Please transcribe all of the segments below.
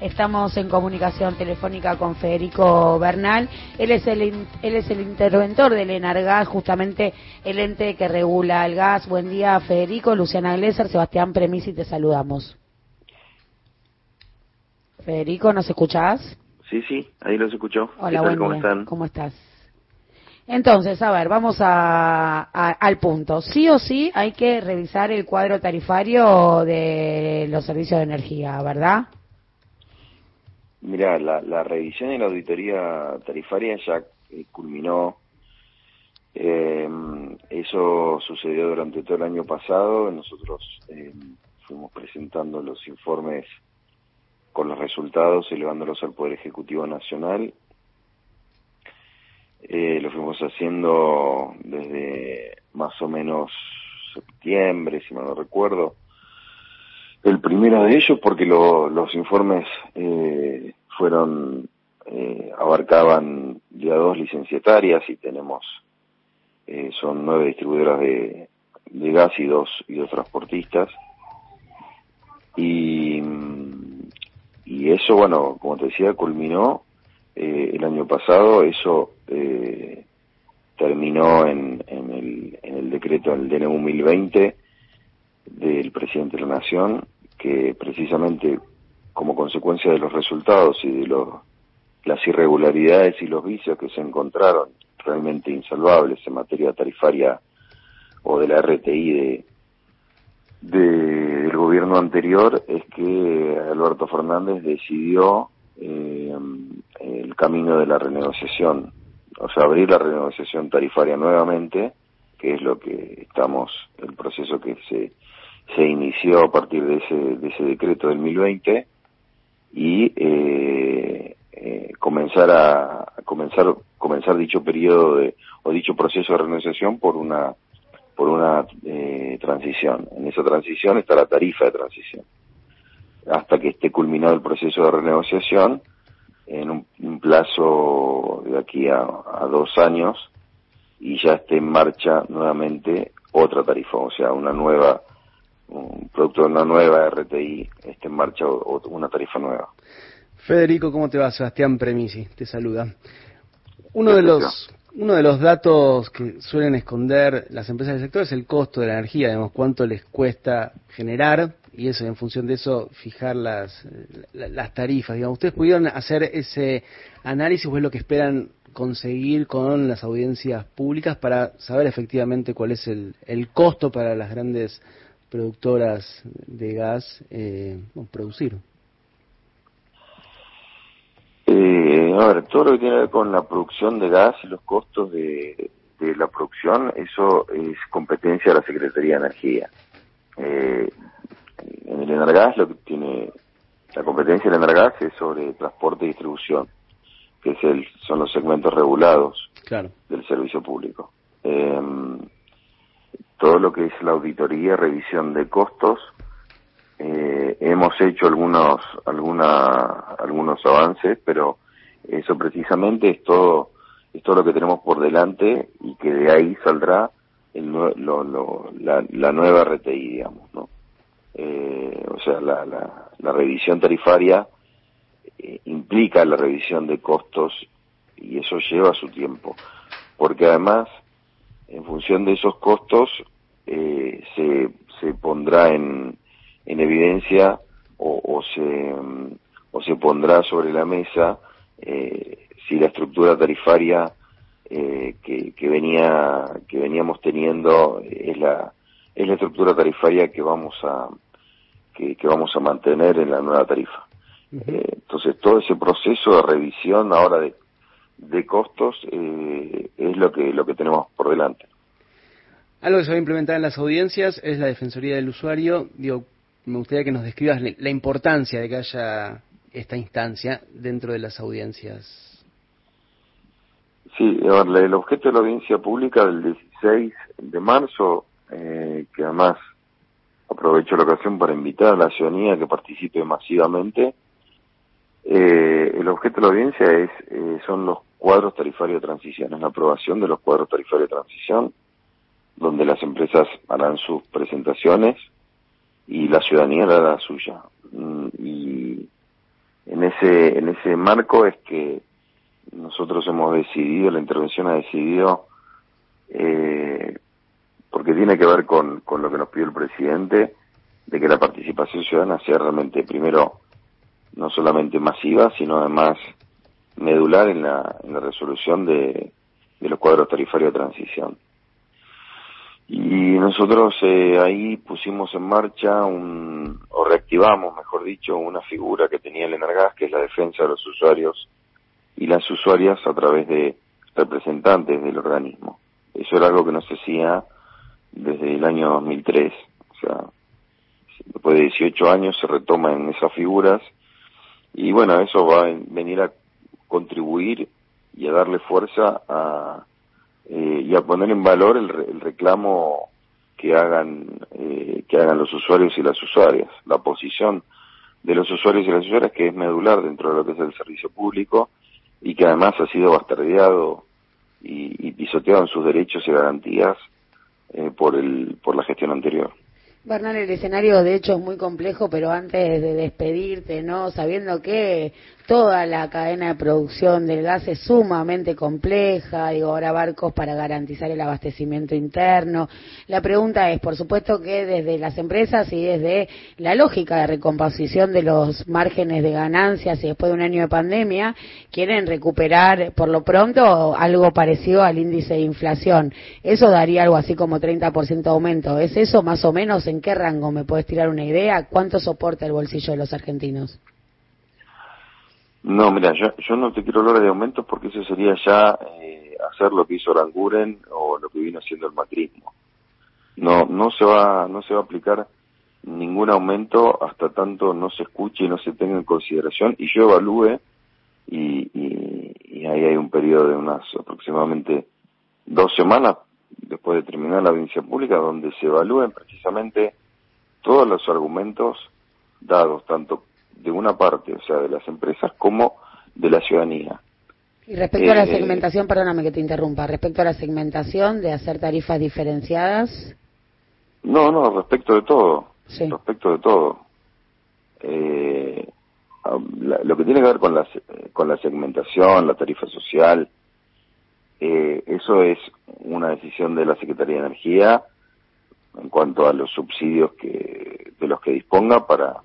Estamos en comunicación telefónica con Federico Bernal. Él es el, él es el interventor del Enargas, justamente el ente que regula el gas. Buen día, Federico. Luciana Glesser, Sebastián Premisi, te saludamos. Federico, ¿nos escuchás? Sí, sí, ahí los escucho. Hola, buen ¿Cómo están? ¿Cómo estás? Entonces, a ver, vamos a, al punto. Sí o sí hay que revisar el cuadro tarifario de los servicios de energía, ¿verdad? Mira, la, revisión y la auditoría tarifaria ya eh, culminó. Eh, eso sucedió durante todo el año pasado. Nosotros eh, fuimos presentando los informes con los resultados, elevándolos al Poder Ejecutivo Nacional. lo fuimos haciendo desde más o menos septiembre, si mal no recuerdo. El primero de ellos porque los informes eh, fueron eh, abarcaban ya dos licenciatarias y tenemos eh, son nueve distribuidoras de, gas y dos y dos transportistas. Y y eso bueno como te decía culminó eh, el año pasado. Eso terminó en, en, el, en el decreto en el DNU 1020 del presidente de la nación que precisamente como consecuencia de los resultados y de las irregularidades y los vicios que se encontraron realmente insalvables en materia tarifaria o de la RTI de, del gobierno anterior es que Alberto Fernández decidió eh, el camino de la renegociación, o sea, abrir la renegociación tarifaria nuevamente, que es lo que estamos, el proceso que se, se inició a partir de ese, de ese decreto del 2020, y eh, eh, comenzar a, comenzar comenzar dicho periodo de o dicho proceso de renegociación por una por una eh, transición. En esa transición está la tarifa de transición. Hasta que esté culminado el proceso de renegociación, en un, plazo de aquí a, a, dos años, y ya esté en marcha nuevamente otra tarifa, o sea, una nueva un producto de una nueva RTI esté en marcha o, una tarifa nueva. Federico, ¿cómo te va? Sebastián Premisi, te saluda. Uno de los uno de los datos que suelen esconder las empresas del sector es el costo de la energía, digamos, cuánto les cuesta generar y eso, en función de eso, fijar las, las tarifas. Digamos, ¿ustedes pudieron hacer ese análisis o es lo que esperan conseguir con las audiencias públicas para saber efectivamente cuál es el, el costo para las grandes productoras de gas eh, producir? Eh, a ver, todo lo que tiene que ver con la producción de gas y los costos de, la producción, eso es competencia de la Secretaría de Energía. Eh, en el Energas lo que tiene la competencia del Energas es sobre transporte y distribución, que es el, son los segmentos regulados del servicio público. Eh, todo lo que es la auditoría, revisión de costos. Eh, hemos hecho algunos, alguna, algunos avances, pero eso precisamente es todo, es todo lo que tenemos por delante y que de ahí saldrá el, lo, la, nueva RTI, digamos, ¿no? Eh, o sea, la, la, revisión tarifaria eh, implica la revisión de costos y eso lleva su tiempo, porque además en función de esos costos eh, se, se pondrá en, en evidencia o, o, se, o se pondrá sobre la mesa eh, si la estructura tarifaria eh, que, que venía que veníamos teniendo es la es la estructura tarifaria que vamos a que vamos a mantener en la nueva tarifa eh, entonces todo ese proceso de revisión ahora de de costos eh, es lo que lo que tenemos por delante algo que se va a implementar en las audiencias es la defensoría del usuario. Digo, me gustaría que nos describas la importancia de que haya esta instancia dentro de las audiencias. Sí, el objeto de la audiencia pública del 16 de marzo, eh, que además aprovecho la ocasión para invitar a la ciudadanía que participe masivamente, eh, el objeto de la audiencia es eh, son los cuadros tarifarios de transición, es la aprobación de los cuadros tarifarios de transición, donde las empresas harán sus presentaciones y la ciudadanía hará la suya. Mm, y ese, en ese marco es que nosotros hemos decidido, la intervención ha decidido, eh, porque tiene que ver con, con lo que nos pidió el presidente, de que la participación ciudadana sea realmente, primero, no solamente masiva, sino además medular en la, en la resolución de, de los cuadros tarifarios de transición. Y nosotros eh, ahí pusimos en marcha un, o reactivamos, mejor dicho, una figura que tenía el Energas, que es la defensa de los usuarios y las usuarias a través de representantes del organismo. Eso era algo que no se hacía desde el año 2003. O sea, después de 18 años se retoman esas figuras y bueno, eso va a venir a contribuir y a darle fuerza a, eh, y a poner en valor el, reclamo que hagan eh, que hagan los usuarios y las usuarias. La posición de los usuarios y las usuarias que es medular dentro de lo que es el servicio público y que además ha sido bastardeado y, pisoteado en sus derechos y garantías eh, por el por la gestión anterior Bernal, el escenario de hecho es muy complejo, pero antes de despedirte, ¿no? Sabiendo que toda la cadena de producción del gas es sumamente compleja, digo, ahora barcos para garantizar el abastecimiento interno. La pregunta es, por supuesto que desde las empresas y desde la lógica de recomposición de los márgenes de ganancias y después de un año de pandemia, quieren recuperar por lo pronto algo parecido al índice de inflación. Eso daría algo así como 30% de aumento. ¿Es eso más o menos? ¿En qué rango? ¿Me puedes tirar una idea? ¿Cuánto soporta el bolsillo de los argentinos? No, mira, yo, yo no te quiero hablar de aumentos porque eso sería ya eh, hacer lo que hizo Aranguren o lo que vino haciendo el macrismo. No, no se va, no se va a aplicar ningún aumento hasta tanto no se escuche y no se tenga en consideración y yo evalúe y, y, ahí hay un periodo de unas aproximadamente dos semanas después de terminar la audiencia pública donde se evalúen precisamente todos los argumentos dados tanto de una parte, o sea, de las empresas como de la ciudadanía. Y respecto a la eh, segmentación, perdóname que te interrumpa, respecto a la segmentación de hacer tarifas diferenciadas. No, no, respecto de todo. Respecto de todo. Eh, lo que tiene que ver con la, con la segmentación, la tarifa social, eh, eso es una decisión de la Secretaría de Energía en cuanto a los subsidios que de los que disponga para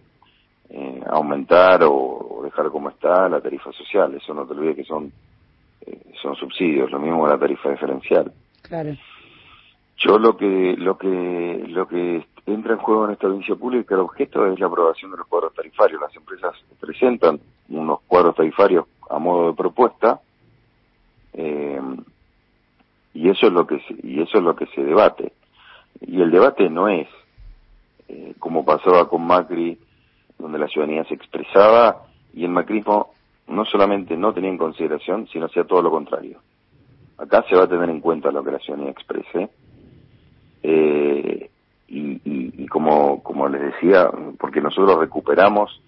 eh, aumentar o, dejar como está la tarifa social. Eso no te olvides que son, eh, son subsidios, lo mismo con la tarifa diferencial. Claro. Yo lo que, lo que, lo que entra en juego en esta audiencia pública, el objeto es la aprobación de los cuadros tarifarios. Las empresas presentan unos cuadros tarifarios a modo de propuesta, eh, y eso es lo que se, y eso es lo que se debate. Y el debate no es, eh, como pasaba con Macri, donde la ciudadanía se expresaba y el macrismo no solamente no tenía en consideración, sino hacía todo lo contrario. Acá se va a tener en cuenta lo que la ciudadanía exprese. Eh, y, como, como les decía, porque nosotros recuperamos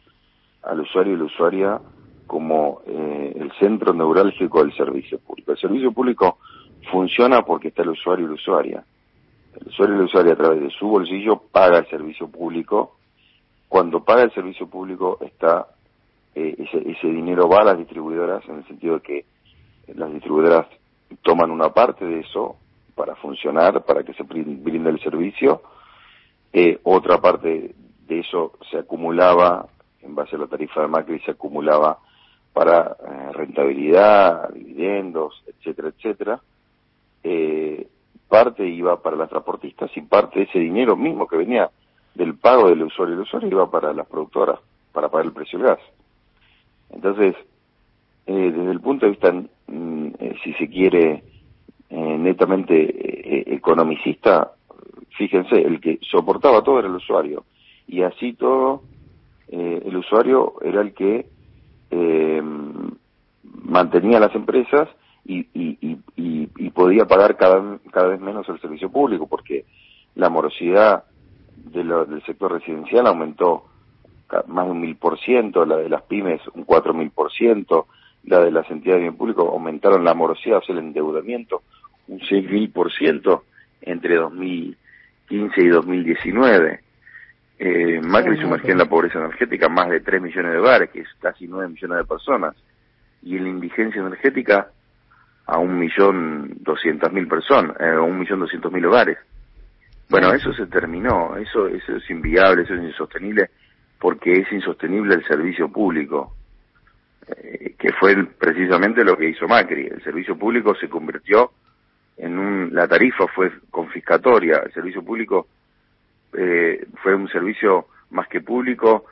al usuario y la usuaria como eh, el centro neurálgico del servicio público. El servicio público funciona porque está el usuario y la usuaria. El usuario y la usuaria a través de su bolsillo paga el servicio público cuando paga el servicio público está eh, ese, ese dinero va a las distribuidoras en el sentido de que las distribuidoras toman una parte de eso para funcionar, para que se brinde el servicio, eh, otra parte de eso se acumulaba en base a la tarifa de Macri se acumulaba para eh, rentabilidad, dividendos, etcétera, etcétera. Eh, parte iba para las transportistas y parte de ese dinero mismo que venía del pago del usuario. El usuario iba para las productoras, para pagar el precio del gas. Entonces, eh, desde el punto de vista, mm, eh, si se quiere, eh, netamente economicista, fíjense, el que soportaba todo era el usuario. Y así todo, el usuario era el que mantenía las empresas y, y, y, y, podía pagar cada, cada vez menos el servicio público, porque la morosidad del sector residencial aumentó más de un mil por ciento, la de las pymes un cuatro mil por ciento, la de las entidades de bien público aumentaron la morosidad, o sea, el endeudamiento un seis mil por ciento entre 2015 y 2019. Eh, Macri sumergió en la pobreza energética más de 3 millones de hogares, que es casi 9 millones de personas, y en la indigencia energética a un millón doscientas mil personas, eh, a un millón doscientos mil hogares. Bueno, eso se terminó, eso, eso es inviable, eso es insostenible, porque es insostenible el servicio público, eh, que fue precisamente lo que hizo Macri. El servicio público se convirtió en un, la tarifa fue confiscatoria, el servicio público eh, fue un servicio más que público,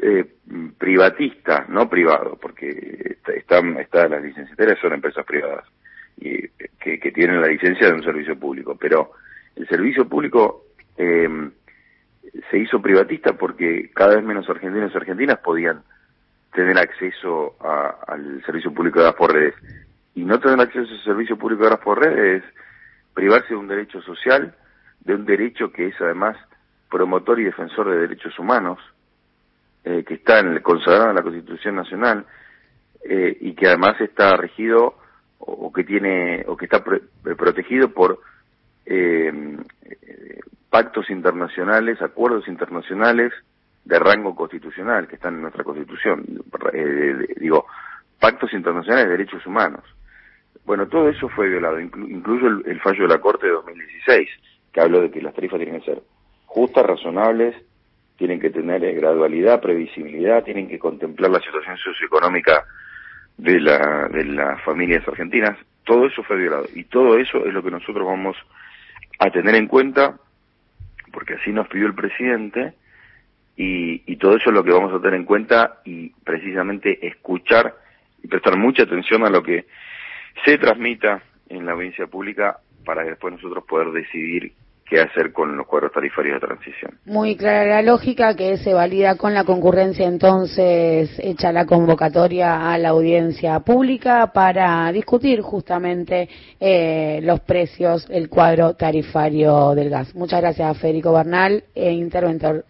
eh, privatista, no privado, porque están, está, las licenciatarias son empresas privadas y que, que, tienen la licencia de un servicio público, pero el servicio público eh, se hizo privatista porque cada vez menos argentinos y argentinas podían tener acceso a, al servicio público de gas por redes. Y no tener acceso al servicio público de gas por redes es privarse de un derecho social, de un derecho que es además promotor y defensor de derechos humanos, eh, que está en, consagrado en la Constitución Nacional eh, y que además está regido o, que tiene o que está protegido por eh, pactos internacionales, acuerdos internacionales de rango constitucional que están en nuestra Constitución, eh, digo, pactos internacionales de derechos humanos. Bueno, todo eso fue violado, incluso el, fallo de la Corte de 2016, que habló de que las tarifas tienen que ser justas, razonables, tienen que tener eh, gradualidad, previsibilidad, tienen que contemplar la situación socioeconómica de, la, de las familias argentinas. Todo eso fue violado y todo eso es lo que nosotros vamos a tener en cuenta, porque así nos pidió el presidente, y, y todo eso es lo que vamos a tener en cuenta y precisamente escuchar y prestar mucha atención a lo que se transmita en la audiencia pública para después nosotros poder decidir qué hacer con los cuadros tarifarios de transición. Muy clara la lógica que se valida con la concurrencia entonces hecha la convocatoria a la audiencia pública para discutir justamente eh, los precios, el cuadro tarifario del gas. Muchas gracias Federico Bernal, e interventor